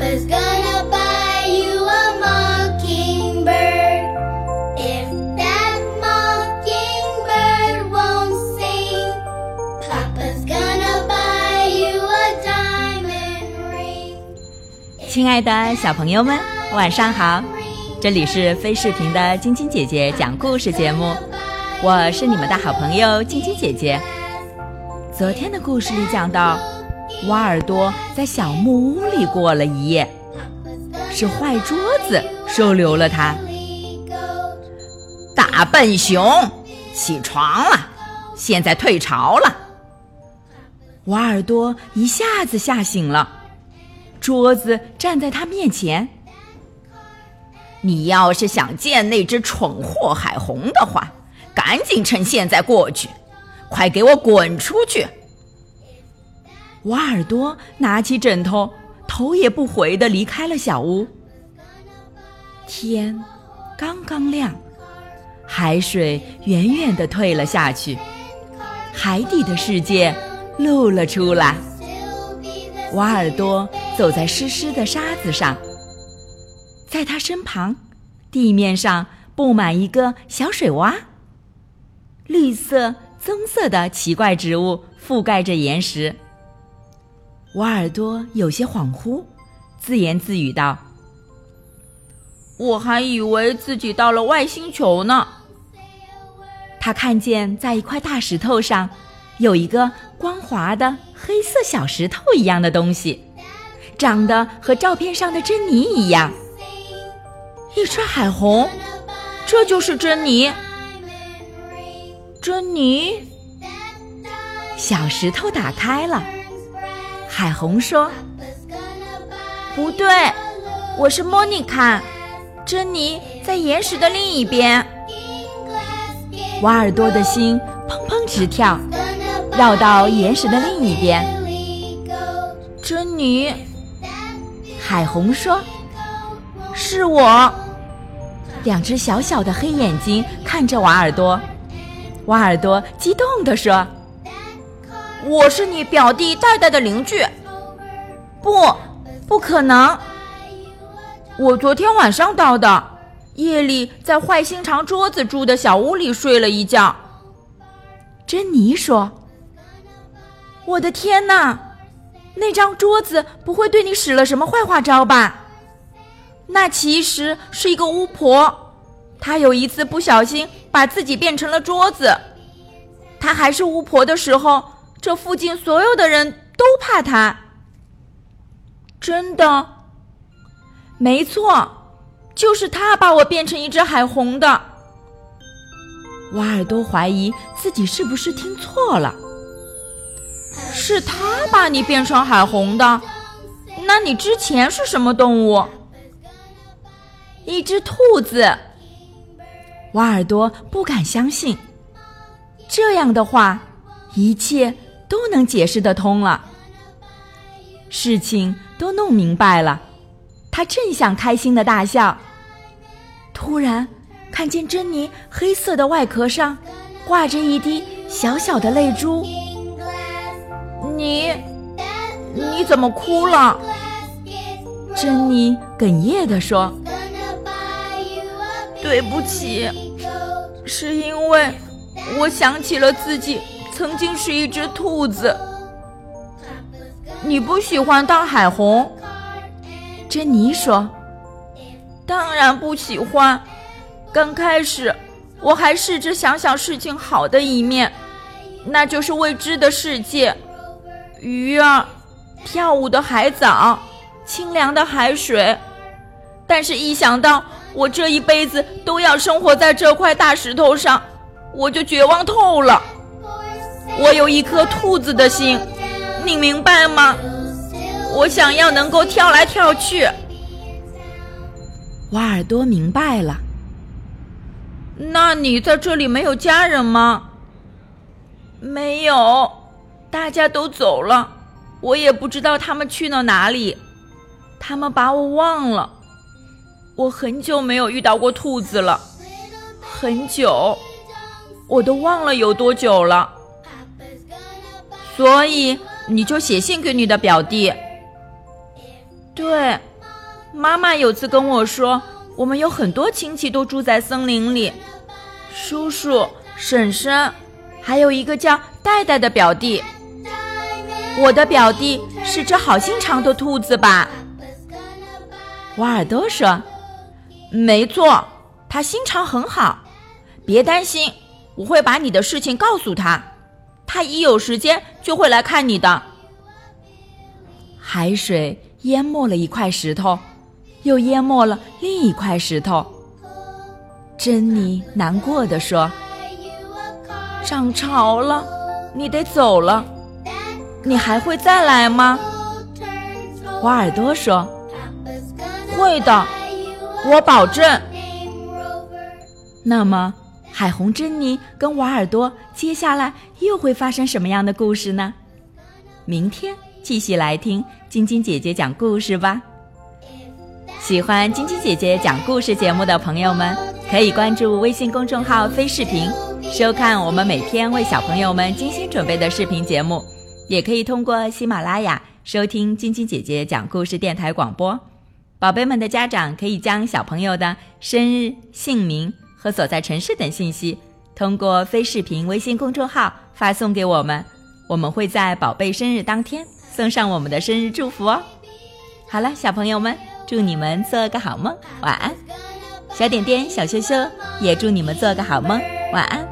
Papa's gonna buy you a mockingbird. If that mockingbird won't sing, Papa's gonna buy you a diamond ring. 亲爱的小朋友们，晚上好！这里是飞视频的晶晶姐姐讲故事节目，我是你们的好朋友晶晶姐姐。昨天的故事里讲到，瓦尔多在小木屋里过了一夜，是坏桌子收留了他。大笨熊，起床了，现在退潮了。瓦尔多一下子吓醒了，桌子站在他面前。你要是想见那只蠢货海虹的话，赶紧趁现在过去，快给我滚出去！瓦尔多拿起枕头，头也不回的离开了小屋。天刚刚亮，海水远远的退了下去，海底的世界露了出来。瓦尔多走在湿湿的沙子上。在他身旁，地面上布满一个小水洼。绿色、棕色的奇怪植物覆盖着岩石。瓦尔多有些恍惚，自言自语道：“我还以为自己到了外星球呢。”他看见在一块大石头上，有一个光滑的黑色小石头一样的东西，长得和照片上的珍妮一样。一只海虹，这就是珍妮。珍妮，小石头打开了。海虹说：“不对，我是莫妮卡。珍妮在岩石的另一边。”瓦尔多的心砰砰直跳，绕到岩石的另一边。珍妮，海虹说。是我，两只小小的黑眼睛看着瓦尔多。瓦尔多激动地说：“我是你表弟戴戴的邻居。”不，不可能！我昨天晚上到的，夜里在坏心肠桌子住的小屋里睡了一觉。珍妮说：“我的天哪，那张桌子不会对你使了什么坏花招吧？”那其实是一个巫婆，她有一次不小心把自己变成了桌子。她还是巫婆的时候，这附近所有的人都怕他。真的？没错，就是他把我变成一只海虹的。瓦尔多怀疑自己是不是听错了。是他把你变成海虹的？那你之前是什么动物？一只兔子，瓦尔多不敢相信。这样的话，一切都能解释得通了，事情都弄明白了。他正想开心的大笑，突然看见珍妮黑色的外壳上挂着一滴小小的泪珠。你，你怎么哭了？珍妮哽咽地说。对不起，是因为我想起了自己曾经是一只兔子。你不喜欢当海虹？珍妮说：“当然不喜欢。刚开始我还试着想想事情好的一面，那就是未知的世界，鱼儿，跳舞的海藻，清凉的海水。但是，一想到……”我这一辈子都要生活在这块大石头上，我就绝望透了。我有一颗兔子的心，你明白吗？我想要能够跳来跳去。瓦尔多明白了。那你在这里没有家人吗？没有，大家都走了，我也不知道他们去了哪里，他们把我忘了。我很久没有遇到过兔子了，很久，我都忘了有多久了。所以你就写信给你的表弟。对，妈妈有次跟我说，我们有很多亲戚都住在森林里，叔叔、婶婶，还有一个叫戴戴的表弟。我的表弟是只好心肠的兔子吧？瓦尔多说：“没错，他心肠很好。别担心，我会把你的事情告诉他，他一有时间就会来看你的。”海水淹没了一块石头，又淹没了另一块石头。珍妮难过的说：“涨潮了，你得走了。你还会再来吗？”瓦尔多说。会的，我保证。那么，海红珍妮跟瓦尔多接下来又会发生什么样的故事呢？明天继续来听晶晶姐姐讲故事吧。喜欢晶晶姐姐讲故事节目的朋友们，可以关注微信公众号“飞视频”，收看我们每天为小朋友们精心准备的视频节目。也可以通过喜马拉雅收听晶晶姐姐讲故事电台广播。宝贝们的家长可以将小朋友的生日、姓名和所在城市等信息，通过非视频微信公众号发送给我们，我们会在宝贝生日当天送上我们的生日祝福哦。好了，小朋友们，祝你们做个好梦，晚安。小点点、小羞羞也祝你们做个好梦，晚安。